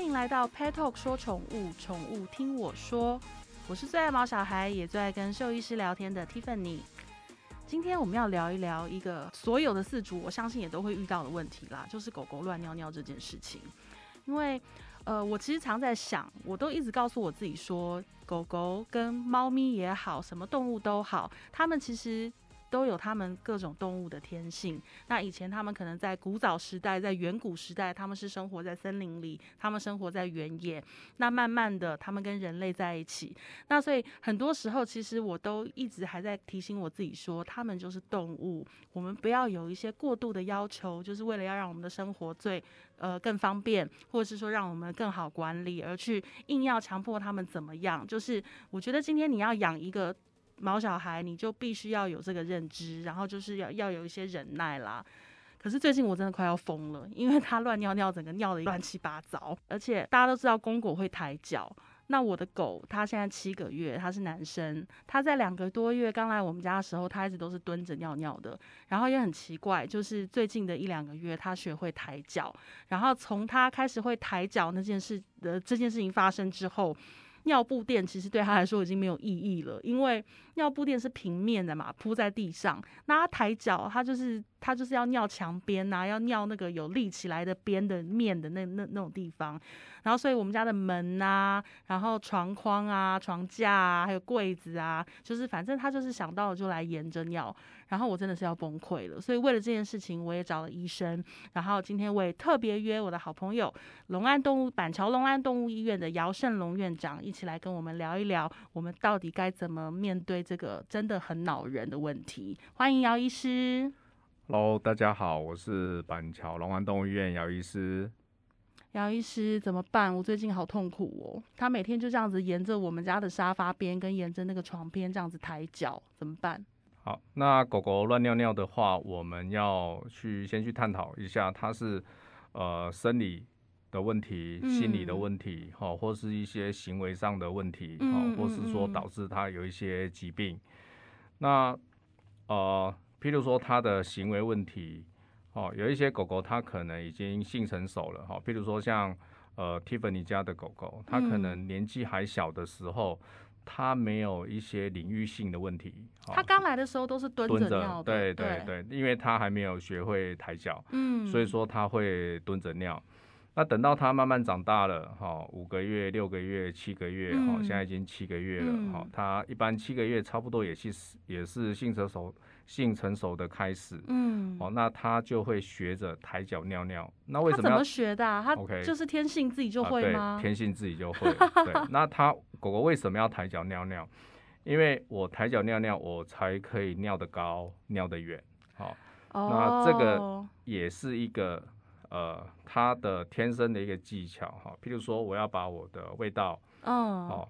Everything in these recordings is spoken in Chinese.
欢迎来到 Pet Talk 说宠物，宠物听我说。我是最爱毛小孩，也最爱跟兽医师聊天的 Tiffany。今天我们要聊一聊一个所有的饲主我相信也都会遇到的问题啦，就是狗狗乱尿尿这件事情。因为呃，我其实常在想，我都一直告诉我自己说，狗狗跟猫咪也好，什么动物都好，它们其实。都有他们各种动物的天性。那以前他们可能在古早时代，在远古时代，他们是生活在森林里，他们生活在原野。那慢慢的，他们跟人类在一起。那所以很多时候，其实我都一直还在提醒我自己说，他们就是动物。我们不要有一些过度的要求，就是为了要让我们的生活最呃更方便，或者是说让我们更好管理，而去硬要强迫他们怎么样。就是我觉得今天你要养一个。毛小孩，你就必须要有这个认知，然后就是要要有一些忍耐啦。可是最近我真的快要疯了，因为他乱尿尿，整个尿的乱七八糟。而且大家都知道公狗会抬脚，那我的狗它现在七个月，它是男生，它在两个多月刚来我们家的时候，它一直都是蹲着尿尿的。然后也很奇怪，就是最近的一两个月，它学会抬脚。然后从它开始会抬脚那件事的这件事情发生之后。尿布垫其实对他来说已经没有意义了，因为尿布垫是平面的嘛，铺在地上，那他抬脚，他就是。他就是要尿墙边呐，要尿那个有立起来的边的面的那那那种地方，然后所以我们家的门呐、啊，然后床框啊、床架啊，还有柜子啊，就是反正他就是想到了就来沿着尿，然后我真的是要崩溃了，所以为了这件事情，我也找了医生，然后今天我也特别约我的好朋友龙安动物板桥龙安动物医院的姚胜龙院长一起来跟我们聊一聊，我们到底该怎么面对这个真的很恼人的问题。欢迎姚医师。Hello，大家好，我是板桥龙安动物医院姚医师。姚医师怎么办？我最近好痛苦哦。他每天就这样子沿着我们家的沙发边，跟沿着那个床边这样子抬脚，怎么办？好，那狗狗乱尿尿的话，我们要去先去探讨一下，它是呃生理的问题、嗯、心理的问题，哈，或是一些行为上的问题，哈、嗯，或是说导致它有一些疾病。嗯、那呃。譬如说它的行为问题，哦，有一些狗狗它可能已经性成熟了，哈、哦，譬如说像呃 Tiffany 家的狗狗，它可能年纪还小的时候，它没有一些领域性的问题。它、哦、刚来的时候都是蹲着尿的，对对对，对，因为他还没有学会抬脚，嗯，所以说他会蹲着尿。那等到他慢慢长大了，哈、哦，五个月、六个月、七个月，哈、嗯，现在已经七个月了，哈、嗯，它一般七个月差不多也是也是性成熟。性成熟的开始，嗯，哦，那他就会学着抬脚尿尿。那为什么要他怎么学的啊？他就是天性自己就会吗？啊、对，天性自己就会。对，那他狗狗为什么要抬脚尿尿？因为我抬脚尿尿，我才可以尿得高、尿得远。好、哦，那这个也是一个呃，他的天生的一个技巧哈。譬如说，我要把我的味道，嗯，哦。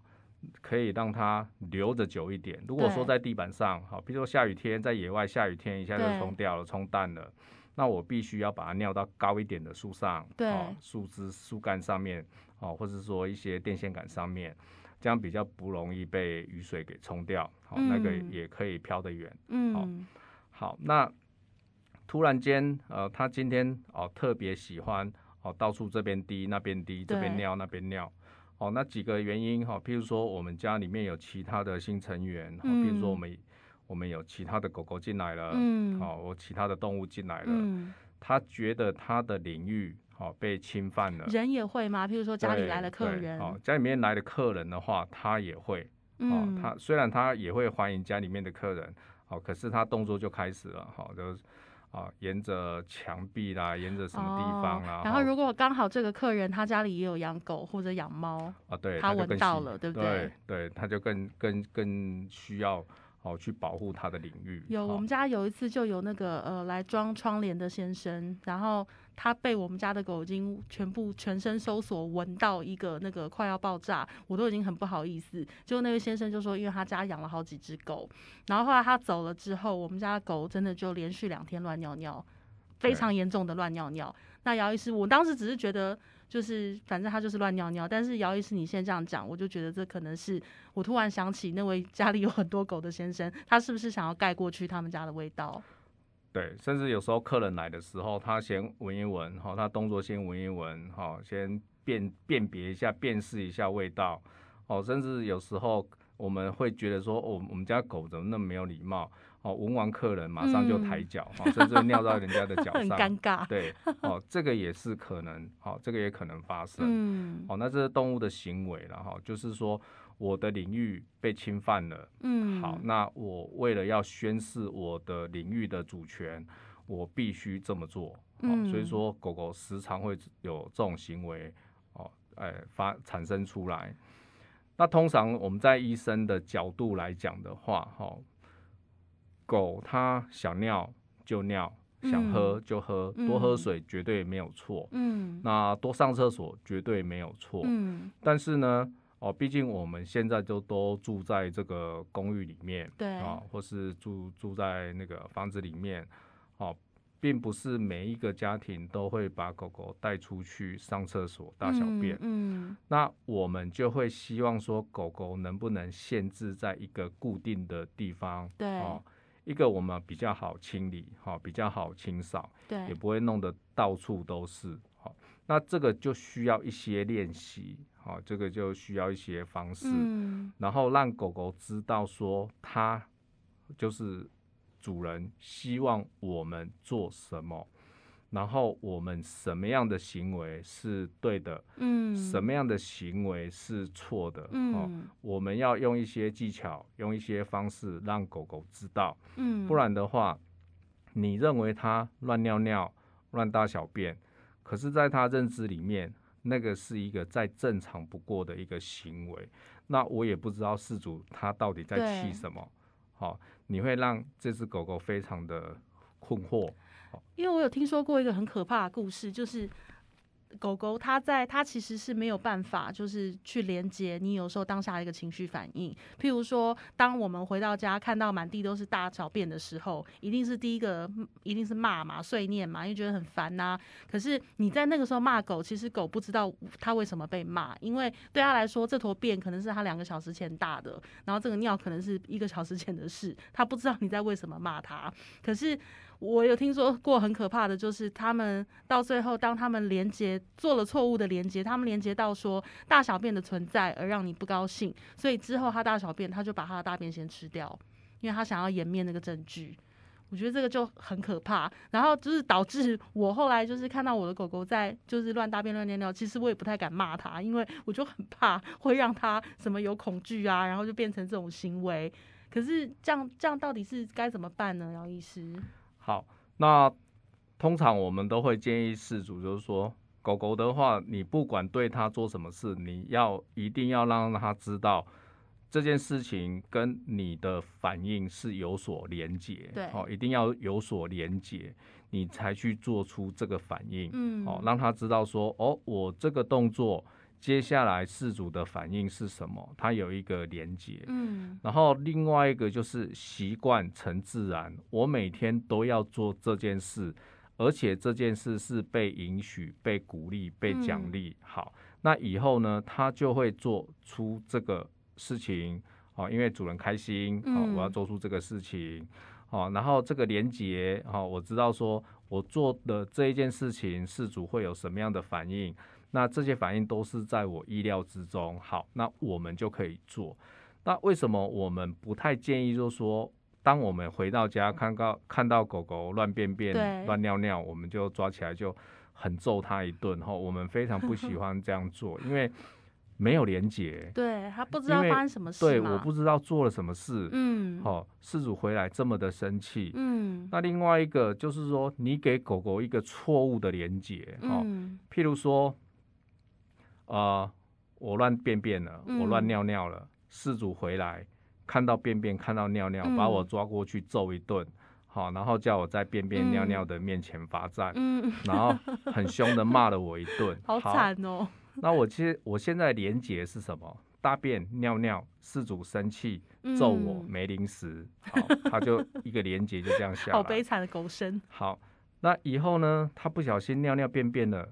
可以让它留着久一点。如果说在地板上，好，比如说下雨天，在野外下雨天，一下就冲掉了，冲淡了，那我必须要把它尿到高一点的树上，对，树枝、树干上面，哦，或者说一些电线杆上面，这样比较不容易被雨水给冲掉，好，那个也可以飘得远，嗯，好，那突然间，呃，他今天哦特别喜欢哦到处这边滴那边滴，这边尿那边尿。哦，那几个原因哈，譬如说我们家里面有其他的新成员，嗯，譬如说我们我们有其他的狗狗进来了，嗯，好，我其他的动物进来了，嗯，他觉得他的领域好被侵犯了。人也会吗？譬如说家里来了客人，哦，家里面来的客人的话，他也会，哦，他虽然他也会欢迎家里面的客人，哦，可是他动作就开始了，好，就是。啊，沿着墙壁啦，沿着什么地方啦，哦。然后如果刚好这个客人他家里也有养狗或者养猫啊，对，他闻到了，对不对？对，对，他就更更更需要。好，去保护他的领域。有，我们家有一次就有那个呃来装窗帘的先生，然后他被我们家的狗已经全部全身搜索，闻到一个那个快要爆炸，我都已经很不好意思。就那位先生就说，因为他家养了好几只狗，然后后来他走了之后，我们家的狗真的就连续两天乱尿尿，非常严重的乱尿尿。那姚医师，我当时只是觉得。就是，反正他就是乱尿尿。但是姚医师，你现在这样讲，我就觉得这可能是我突然想起那位家里有很多狗的先生，他是不是想要盖过去他们家的味道？对，甚至有时候客人来的时候，他先闻一闻，哈，他动作先闻一闻，哈，先。辨辨别一下、辨识一下味道，哦，甚至有时候我们会觉得说，哦，我们家狗怎么那么没有礼貌？哦，闻完客人马上就抬脚，哈、嗯，甚至尿到人家的脚 上，很尴尬。对，哦，这个也是可能，哦，这个也可能发生。嗯，哦，那这是动物的行为了哈，就是说我的领域被侵犯了。嗯，好，那我为了要宣示我的领域的主权，我必须这么做。嗯，所以说狗狗时常会有这种行为，哦，哎，发产生出来。那通常我们在医生的角度来讲的话，哈。狗它想尿就尿，想喝就喝，嗯、多喝水绝对没有错。嗯，那多上厕所绝对没有错。嗯，但是呢，哦，毕竟我们现在就都住在这个公寓里面，对啊，或是住住在那个房子里面，哦，并不是每一个家庭都会把狗狗带出去上厕所、大小便。嗯，嗯，那我们就会希望说，狗狗能不能限制在一个固定的地方？对，哦。一个我们比较好清理，哈，比较好清扫，对，也不会弄得到处都是，好，那这个就需要一些练习，好，这个就需要一些方式，嗯，然后让狗狗知道说，它就是主人希望我们做什么。然后我们什么样的行为是对的，嗯，什么样的行为是错的，嗯，哦，我们要用一些技巧，用一些方式让狗狗知道，嗯，不然的话，你认为它乱尿尿、乱大小便，可是在他认知里面，那个是一个再正常不过的一个行为，那我也不知道事主他到底在气什么，好，哦，你会让这只狗狗非常的困惑。因为我有听说过一个很可怕的故事，就是狗狗它在它其实是没有办法，就是去连接你有时候当下的一个情绪反应。譬如说，当我们回到家看到满地都是大小便的时候，一定是第一个一定是骂嘛、碎念嘛，因为觉得很烦呐、可是你在那个时候骂狗，其实狗不知道它为什么被骂，因为对它来说，这坨便可能是它两个小时前大的，然后这个尿可能是一个小时前的事，它不知道你在为什么骂它。可是。我有听说过很可怕的，就是他们到最后，当他们连接做了错误的连接，他们连接到说大小便的存在而让你不高兴，所以之后他大小便，他就把他的大便先吃掉，因为他想要掩面那个证据。我觉得这个就很可怕，然后就是导致我后来就是看到我的狗狗在就是乱大便乱尿尿，其实我也不太敢骂他，因为我就很怕会让他什么有恐惧啊，然后就变成这种行为。可是这样这样到底是该怎么办呢，姚医师？好，那通常我们都会建议饲主，就是说，狗狗的话，你不管对它做什么事，你要一定要让它知道这件事情跟你的反应是有所连结，对，哦，一定要有所连结，你才去做出这个反应，嗯，哦，让它知道说，哦，我这个动作。接下来事主的反应是什么？它有一个连结，嗯，然后另外一个就是习惯成自然，我每天都要做这件事，而且这件事是被允许、被鼓励、被奖励。好，那以后呢，他就会做出这个事情，好，因为主人开心，好，我要做出这个事情，好，然后这个连结，好，我知道说我做的这一件事情，事主会有什么样的反应。那这些反应都是在我意料之中。好，那我们就可以做。那为什么我们不太建议，就是说，当我们回到家看到看到狗狗乱便便、乱尿尿，我们就抓起来就很揍它一顿？哈，我们非常不喜 欢这样做，因为没有连结。对，他不知道发生什么事。对，我不知道做了什么事。嗯。好，事主回来这么的生气。嗯。那另外一个就是说，你给狗狗一个错误的连结。哈、嗯。譬如说。啊、呃，我乱便便了，我乱尿尿了。饲、嗯、主回来看到便便，看到尿尿，嗯、把我抓过去揍一顿，好，然后叫我在便便尿尿的面前罚站，嗯、然后很凶的骂了我一顿，好惨哦。那我其实我现在连结是什么？大便尿尿，饲主生气揍我、嗯、没零食，好，他就一个连结就这样下来。好悲惨的狗生。好，那以后呢？他不小心尿尿便便了。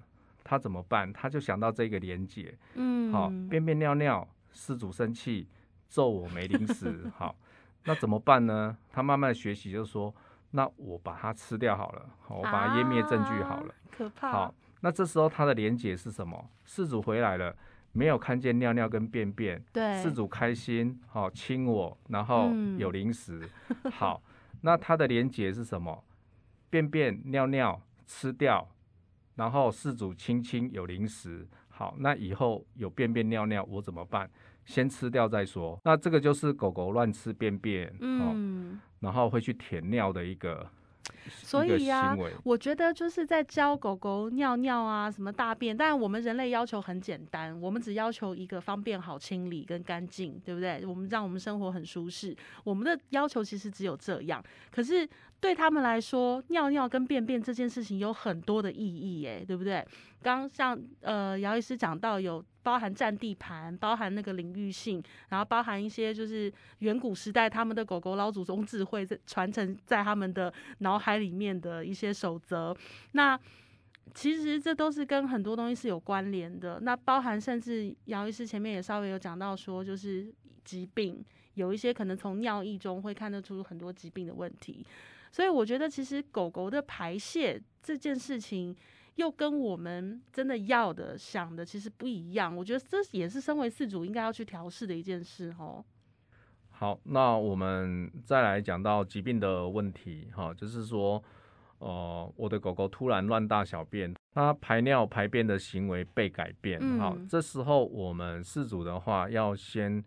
他怎么办？他就想到这个连结，嗯，好，便便尿尿，失主生气，揍我没零食，好，那怎么办呢？他慢慢的学习，就说，那我把它吃掉好了，好，我把它湮灭证据好了，啊、可怕。好，那这时候他的连结是什么？饲主回来了，没有看见尿尿跟便便，对，饲主开心，好、哦、亲我，然后有零食，嗯、好，那它的连结是什么？便便尿尿吃掉，然后饲主亲亲有零食，好，那以后有便便尿尿我怎么办？先吃掉再说。那这个就是狗狗乱吃便便，嗯，哦、然后会去舔尿的一个。所以呀、啊，我觉得就是在教狗狗尿尿啊，什么大便，但我们人类要求很简单，我们只要求一个方便、好清理跟干净，对不对？我们让我们生活很舒适，我们的要求其实只有这样。可是对他们来说，尿尿跟便便这件事情有很多的意义，哎，对不对？刚像呃姚医师讲到有。包含占地盘，包含那个领域性，然后包含一些就是远古时代他们的狗狗老祖宗智慧传承在他们的脑海里面的一些守则。那其实这都是跟很多东西是有关联的。那包含甚至姚医师前面也稍微有讲到说，就是疾病有一些可能从尿液中会看得出很多疾病的问题。所以我觉得其实狗狗的排泄这件事情。又跟我们真的要的、想的其实不一样，我觉得这也是身为饲主应该要去调试的一件事哦。好，那我们再来讲到疾病的问题，哈，就是说，呃，我的狗狗突然乱大小便，它排尿排便的行为被改变，好，嗯，这时候我们饲主的话要先。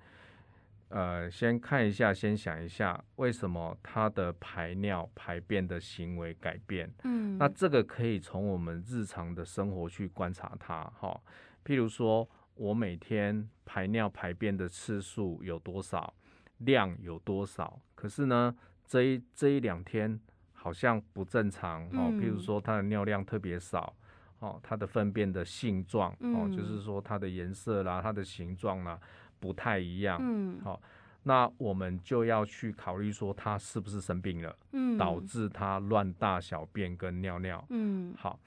呃，先看一下，先想一下，为什么它的排尿排便的行为改变？嗯，那这个可以从我们日常的生活去观察它，哈。譬如说，我每天排尿排便的次数有多少，量有多少？可是呢，这一这一两天好像不正常，哦。譬如说，它的尿量特别少，哦，它的粪便的性状，哦，就是说它的颜色啦，它的形状啦。不太一样，嗯，好，那我们就要去考虑说他是不是生病了，嗯，导致他乱大小便跟尿尿，嗯，好，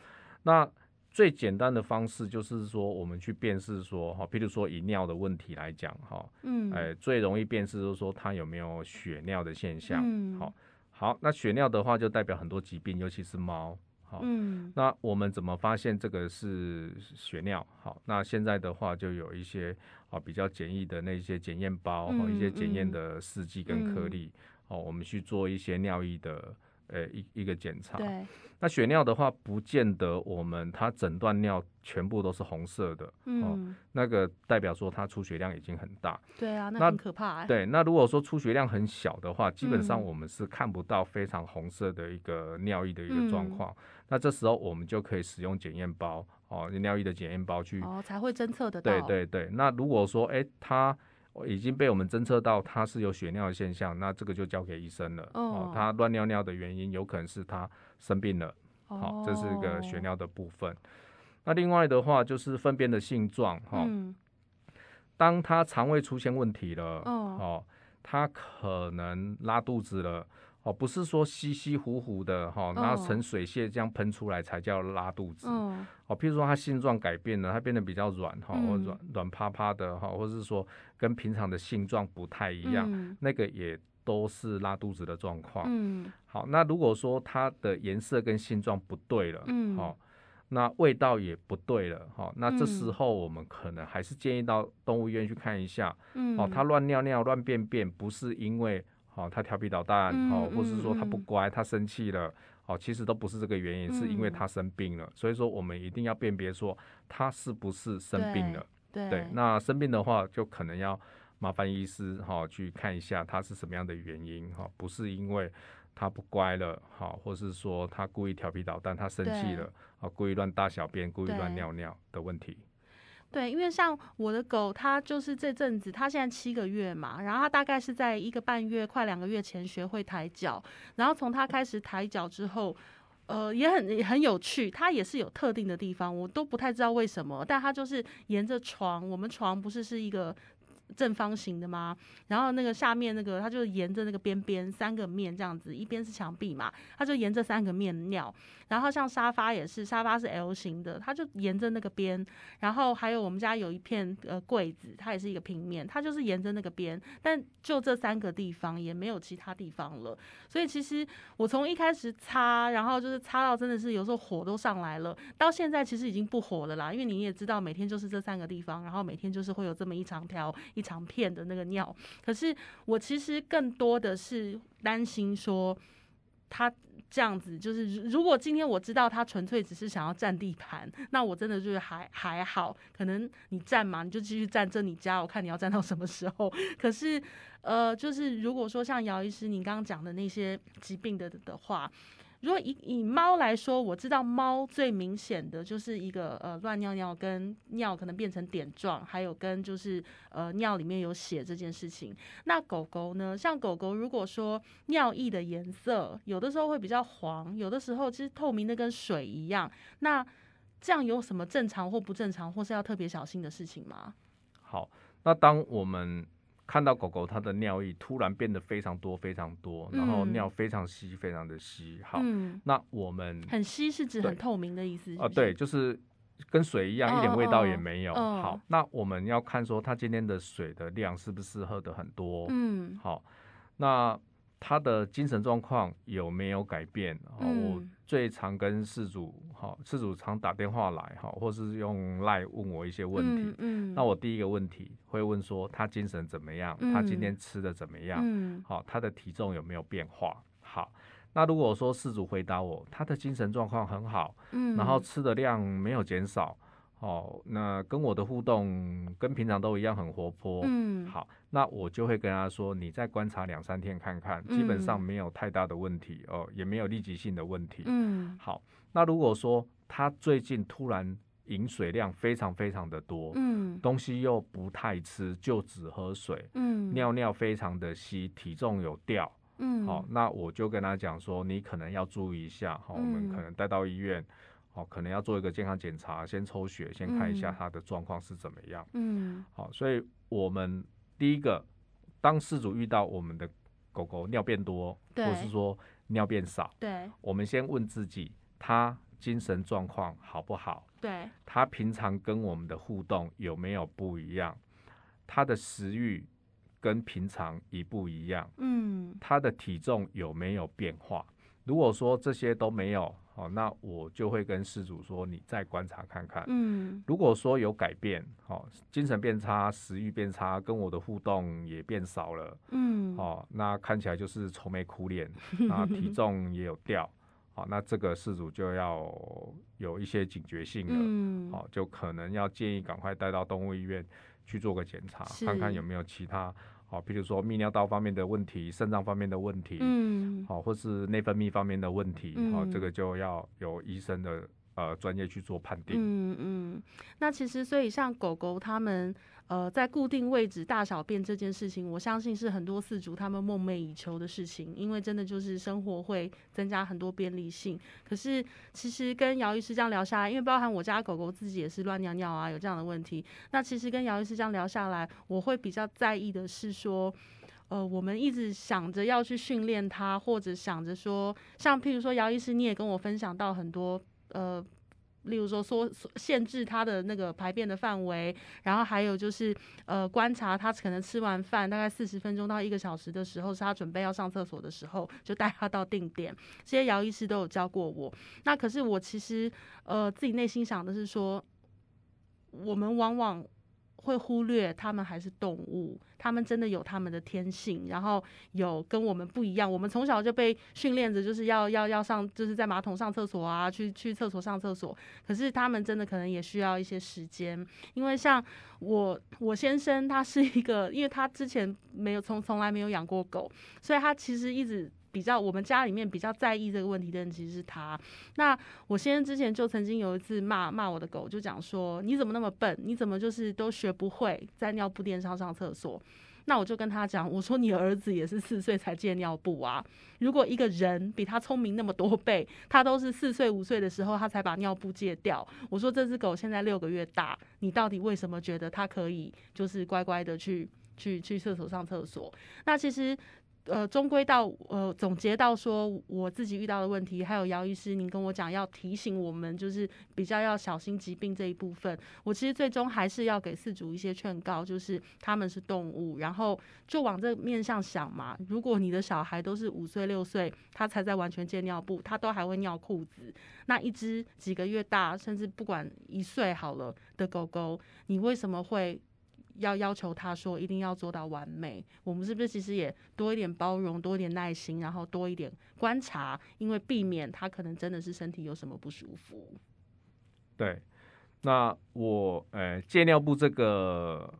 那最简单的方式就是说我们去辨识说，哈，譬如说以尿的问题来讲，哈，嗯，哎，最容易辨识就是说他有没有血尿的现象，嗯，好，好，那血尿的话就代表很多疾病，尤其是猫。嗯，那我们怎么发现这个是血尿？好，那现在的话就有一些啊比较简易的那些检验包，和、嗯、一些检验的试剂跟颗粒，哦、嗯，我们去做一些尿液的。呃，一一个检查。对。那血尿的话，不见得我们它诊断尿全部都是红色的。嗯。哦，那个代表说它出血量已经很大。对啊，那很可怕欸。对，那如果说出血量很小的话，基本上我们是看不到非常红色的一个尿液的一个状况。嗯。那这时候我们就可以使用检验包哦，尿液的检验包去。哦，才会侦测得到。对对对。那如果说，哎，它。已经被我们侦测到它是有血尿的现象，那这个就交给医生了。哦，他乱尿尿的原因有可能是他生病了。好，这是一个血尿的部分。那另外的话就是粪便的性状哈，当他肠胃出现问题了，哦，他可能拉肚子了。哦，不是说稀稀糊糊的哈，然后呈水泄这样喷出来才叫拉肚子。哦，譬如说它性状改变了，它变得比较软哈，或软软趴趴的哈，或者是说跟平常的性状不太一样，嗯、那个也都是拉肚子的状况。嗯，好，那如果说它的颜色跟性状不对了，嗯，好，那味道也不对了，哈，那这时候我们可能还是建议到动物医院去看一下。嗯，哦，它乱尿尿、乱便便，不是因为。好，他调皮捣蛋，哦，或是说他不乖，他生气了，哦，其实都不是这个原因，是因为他生病了。所以说，我们一定要辨别说他是不是生病了。对，那生病的话，就可能要麻烦医师哈去看一下他是什么样的原因哈，不是因为他不乖了，好，或是说他故意调皮捣蛋，他生气了，啊，故意乱大小便，故意乱尿尿的问题。对，因为像我的狗，它就是这阵子，它现在七个月嘛，然后它大概是在一个半月、快两个月前学会抬脚，然后从它开始抬脚之后，呃，也很也很有趣，它也是有特定的地方，我都不太知道为什么，但它就是沿着床，我们床不是是一个正方形的吗？然后那个下面那个，它就沿着那个边边三个面这样子，一边是墙壁嘛，它就沿着三个面尿。然后像沙发也是，沙发是 L 型的，它就沿着那个边。然后还有我们家有一片呃柜子，它也是一个平面，它就是沿着那个边。但就这三个地方，也没有其他地方了。所以其实我从一开始擦，然后就是擦到真的是有时候火都上来了，到现在其实已经不火了啦，因为你也知道每天就是这三个地方，然后每天就是会有这么一长条一长片的那个尿。可是我其实更多的是担心说他。这样子就是，如果今天我知道他纯粹只是想要占地盘，那我真的就是还还好，可能你占嘛，你就继续占这你家，我看你要占到什么时候。可是，呃，就是如果说像姚医师你刚刚讲的那些疾病的的话。如果以以猫来说，我知道猫最明显的就是一个呃乱尿尿跟尿可能变成点状，还有跟就是呃尿里面有血这件事情。那狗狗呢？像狗狗如果说尿液的颜色有的时候会比较黄，有的时候其实透明的跟水一样。那这样有什么正常或不正常，或是要特别小心的事情吗？好，那当我们。看到狗狗它的尿液突然变得非常多非常多，然后尿非常稀非常的稀。好，嗯、那我们很稀是指很透明的意思是不是？啊，对，就是跟水一样，哦、一点味道也没有。哦、好，那我们要看说它今天的水的量是不是喝得很多？嗯，好，那。他的精神状况有没有改变？嗯、我最常跟事主，哈，事主常打电话来，哈，或是用 LINE 问我一些问题。嗯嗯、那我第一个问题会问说，他精神怎么样？嗯、他今天吃的怎么样？嗯、好，他的体重有没有变化？好，那如果说事主回答我，他的精神状况很好，嗯、然后吃的量没有减少。哦，那跟我的互动跟平常都一样很活泼。嗯，好，那我就会跟他说，你再观察两三天看看，基本上没有太大的问题哦，也没有立即性的问题。嗯，好，那如果说他最近突然饮水量非常非常的多，嗯，东西又不太吃，就只喝水，嗯，尿尿非常的稀，体重有掉，嗯，好，那我就跟他讲说，你可能要注意一下，好，我们可能带到医院。哦，可能要做一个健康检查，先抽血，先看一下他的状况是怎么样。嗯，好，所以我们第一个，当事主遇到我们的狗狗尿变多，对或是说尿变少，对，我们先问自己，他精神状况好不好？对，他平常跟我们的互动有没有不一样？他的食欲跟平常一不一样？嗯，他的体重有没有变化？如果说这些都没有，好，那我就会跟事主说，你再观察看看。嗯，如果说有改变，好，精神变差，食欲变差，跟我的互动也变少了，嗯，哦，那看起来就是愁眉苦脸，啊，体重也有掉，好，那这个事主就要有一些警觉性了，嗯，好，就可能要建议赶快带到动物医院去做个检查，看看有没有其他。好，比如说泌尿道方面的问题、肾脏方面的问题，嗯，好，或是内分泌方面的问题，好、嗯，这个就要有医生的呃专业去做判定。嗯嗯，那其实所以像狗狗它们。呃，在固定位置大小便这件事情，我相信是很多饲主他们梦寐以求的事情，因为真的就是生活会增加很多便利性。可是其实跟姚医师这样聊下来，因为包含我家狗狗自己也是乱尿尿啊，有这样的问题。那其实跟姚医师这样聊下来，我会比较在意的是说，呃，我们一直想着要去训练它，或者想着说，像譬如说姚医师，你也跟我分享到很多，呃。例如说，说限制他的那个排便的范围，然后还有就是，呃，观察他可能吃完饭大概四十分钟到一个小时的时候，是他准备要上厕所的时候，就带他到定点。这些姚医师都有教过我。那可是我其实，呃，自己内心想的是说，我们往往。会忽略他们还是动物，他们真的有他们的天性，然后有跟我们不一样。我们从小就被训练着，就是要要要上，就是在马桶上厕所啊，去去厕所上厕所。可是他们真的可能也需要一些时间，因为像我我先生他是一个，因为他之前没有从从来没有养过狗，所以他其实一直。比较我们家里面比较在意这个问题的人其实是他。那我先生之前就曾经有一次骂骂我的狗，就讲说，你怎么那么笨？你怎么就是都学不会在尿布垫上上厕所？那我就跟他讲，我说你儿子也是四岁才戒尿布啊。如果一个人比他聪明那么多倍，他都是四岁五岁的时候他才把尿布戒掉。我说这只狗现在六个月大，你到底为什么觉得它可以就是乖乖的去去去厕所上厕所？那其实。呃，终归到呃，总结到说我自己遇到的问题，还有姚医师，您跟我讲要提醒我们，就是比较要小心疾病这一部分。我其实最终还是要给饲主一些劝告，就是他们是动物，然后就往这面向想嘛。如果你的小孩都是五岁六岁，他才在完全戒尿布，他都还会尿裤子，那一只几个月大，甚至不管一岁好了的狗狗，你为什么会？要要求他说一定要做到完美，我们是不是其实也多一点包容，多一点耐心，然后多一点观察，因为避免他可能真的是身体有什么不舒服。对，那我呃戒尿布这个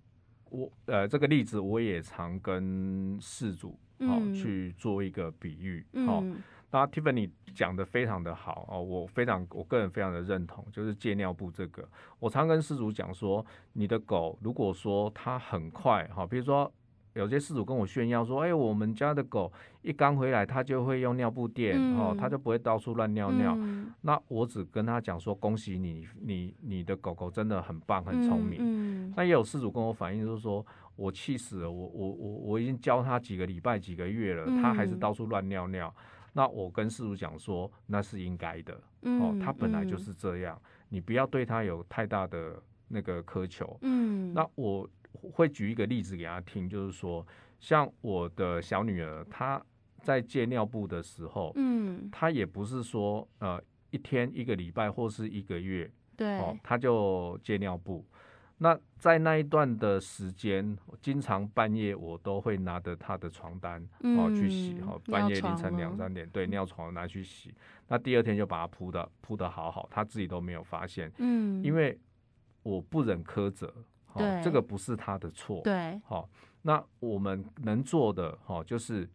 我呃这个例子我也常跟事主好、嗯、去做一个比喻，好、嗯。那 Tiffany 讲的非常的好哦，我非常我个人非常的认同，就是借尿布这个。我常跟饲主讲说，你的狗如果说它很快哈，比如说有些事主跟我炫耀说，哎，我们家的狗一刚回来，它就会用尿布垫哦，它就不会到处乱尿尿。那我只跟他讲说，恭喜你，你你的狗狗真的很棒，很聪明。那也有事主跟我反映，就是说我气死了，我我我我已经教它几个礼拜几个月了，它还是到处乱尿尿。那我跟饲主讲说，那是应该的，嗯，哦，他本来就是这样，嗯，你不要对他有太大的那个苛求，嗯，那我会举一个例子给他听，就是说，像我的小女儿，她在借尿布的时候，嗯，她也不是说呃一天一个礼拜或是一个月，对，哦，她就借尿布。那在那一段的时间，经常半夜我都会拿着他的床单、嗯、哦去洗哦，半夜凌晨两三点，对，尿床拿去洗。那第二天就把它铺的铺的好好，他自己都没有发现。嗯，因为我不忍苛责，哦，这个不是他的错。对，好，哦，那我们能做的哈，哦，就是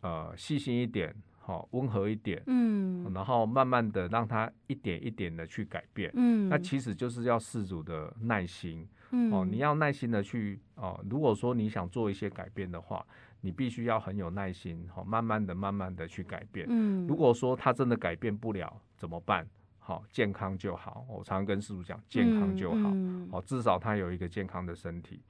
呃细心一点。好，温和一点，嗯，然后慢慢的让他一点一点的去改变，嗯，那其实就是要事主的耐心，嗯，哦，你要耐心的去，哦，如果说你想做一些改变的话，你必须要很有耐心，好，慢慢的、慢慢的去改变，嗯，如果说他真的改变不了，怎么办？好，健康就好，我常常跟饲主讲，健康就好，哦，至少他有一个健康的身体。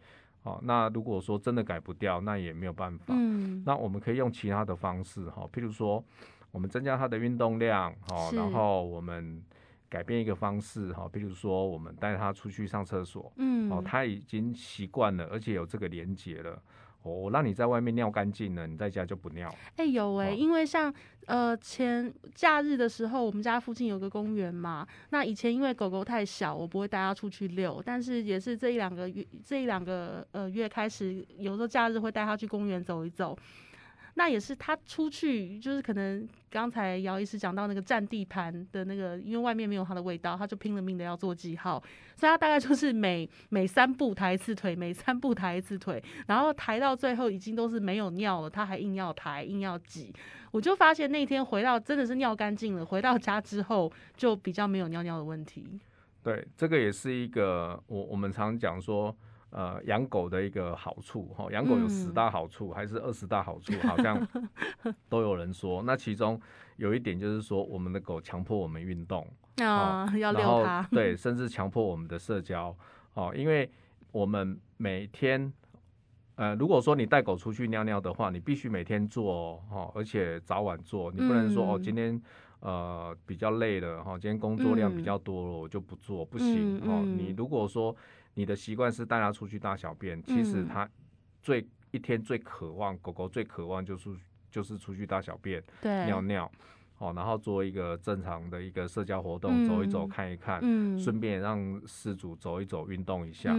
好，那如果说真的改不掉，那也没有办法。嗯，那我们可以用其他的方式哈，譬如说，我们增加他的运动量，哈，然后我们改变一个方式哈，譬如说，我们带他出去上厕所，嗯，哦，他已经习惯了，而且有这个连接了。我让你在外面尿干净了，你在家就不尿。哎、欸，有哎、欸，因为像呃前假日的时候，我们家附近有个公园嘛。那以前因为狗狗太小，我不会带它出去遛。但是也是这一两个月，这一两个呃月开始，有时候假日会带它去公园走一走。那也是他出去，就是可能刚才姚医师讲到那个占地盘的那个，因为外面没有他的味道，他就拼了命的要做记号，所以他大概就是每每三步抬一次腿，每三步抬一次腿，然后抬到最后已经都是没有尿了，他还硬要抬，硬要挤。我就发现那天回到真的是尿干净了，回到家之后就比较没有尿尿的问题。对，这个也是一个我我们常讲说。呃，养狗的一个好处哈，养狗有十大好处、嗯、还是二十大好处，好像 都有人说。那其中有一点就是说，我们的狗强迫我们运动啊，要遛它，对，甚至强迫我们的社交哦，因为我们每天，呃，如果说你带狗出去尿尿的话，你必须每天做哦，而且早晚做，你不能说、嗯、哦，今天呃比较累了哈，今天工作量比较多了，我就不做，不行哦。你如果说你的习惯是带它出去大小便，其实它最一天最渴望，狗狗最渴望就是就是出去大小便，对，尿尿，哦，然后做一个正常的一个社交活动，走一走，看一看，顺便让事主走一走，运动一下，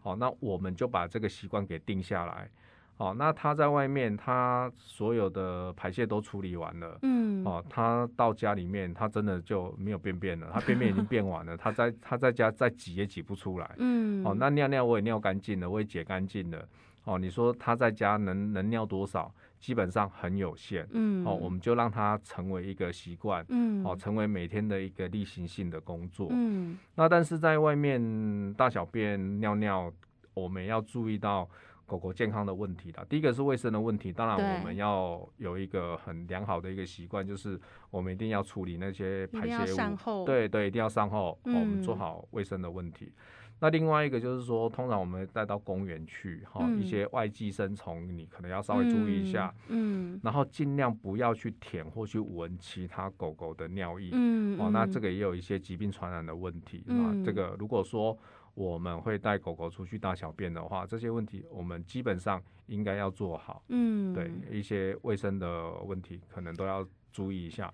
好，那我们就把这个习惯给定下来。哦，那他在外面，他所有的排泄都处理完了。嗯。哦，他到家里面，他真的就没有便便了。他便便已经便完了，他在他在家再挤也挤不出来。嗯。哦，那尿尿我也尿干净了，我也解干净了。哦，你说他在家能能尿多少？基本上很有限。嗯。哦，我们就让他成为一个习惯。嗯。哦，成为每天的一个例行性的工作。嗯。那但是在外面大小便尿尿，我们要注意到。狗狗健康的问题啦。第一个是卫生的问题，当然我们要有一个很良好的一个习惯，就是我们一定要处理那些排泄物，对对，一定要善后，嗯、我们做好卫生的问题。那另外一个就是说，通常我们带到公园去，哈、嗯，一些外寄生虫，你可能要稍微注意一下，嗯，嗯。然后尽量不要去舔或去闻其他狗狗的尿液，嗯，哦，那这个也有一些疾病传染的问题，啊，这个如果说我们会带狗狗出去大小便的话，这些问题我们基本上应该要做好，嗯，对，一些卫生的问题可能都要注意一下。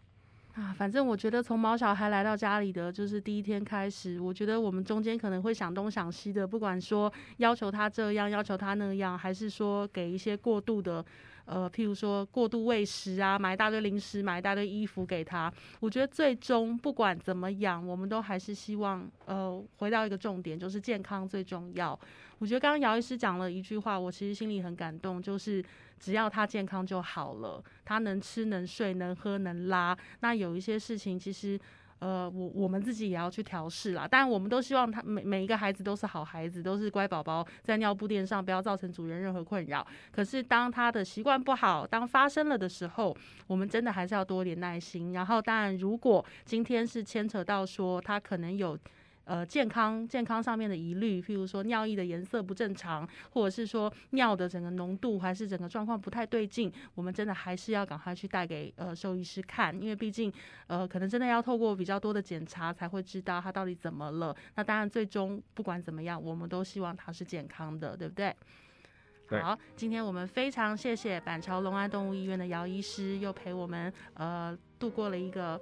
啊，反正我觉得从毛小孩来到家里的就是第一天开始，我觉得我们中间可能会想东想西的，不管说要求他这样，要求他那样，还是说给一些过度的。呃，譬如说过度喂食啊，买一大堆零食，买一大堆衣服给他。我觉得最终不管怎么样，我们都还是希望呃回到一个重点，就是健康最重要。我觉得刚刚姚医师讲了一句话，我其实心里很感动，就是只要他健康就好了，他能吃能睡能喝能拉。那有一些事情其实。呃，我我们自己也要去调试啦。但，我们都希望他每每一个孩子都是好孩子，都是乖宝宝，在尿布垫上不要造成主人任何困扰。可是，当他的习惯不好，当发生了的时候，我们真的还是要多一点耐心。然后，当然，如果今天是牵扯到说他可能有。呃，健康健康上面的疑虑，譬如说尿液的颜色不正常，或者是说尿的整个浓度还是整个状况不太对劲，我们真的还是要赶快去带给呃兽医师看，因为毕竟呃可能真的要透过比较多的检查才会知道他到底怎么了。那当然最终不管怎么样，我们都希望他是健康的，对不对？好，今天我们非常谢谢板桥龙安动物医院的姚医师，又陪我们呃度过了一个。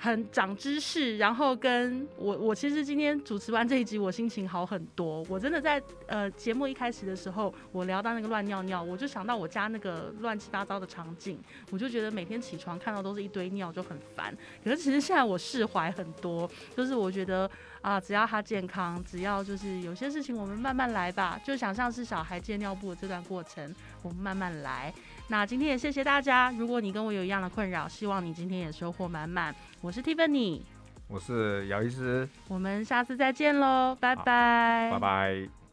很长知识，然后跟我，我其实今天主持完这一集，我心情好很多。我真的在呃节目一开始的时候，我聊到那个乱尿尿，我就想到我家那个乱七八糟的场景，我就觉得每天起床看到都是一堆尿就很烦。可是其实现在我释怀很多，就是我觉得啊，只要他健康，只要就是有些事情我们慢慢来吧，就想像是小孩戒尿布的这段过程，我们慢慢来。那今天也谢谢大家。如果你跟我有一样的困扰，希望你今天也收获满满。我是 Tiffany，我是姚医师，我们下次再见喽，拜拜，拜拜。